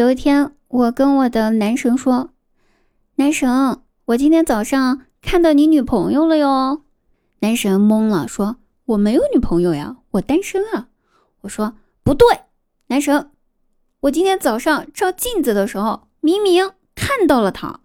有一天，我跟我的男神说：“男神，我今天早上看到你女朋友了哟。”男神懵了，说：“我没有女朋友呀，我单身啊。”我说：“不对，男神，我今天早上照镜子的时候，明明看到了她。”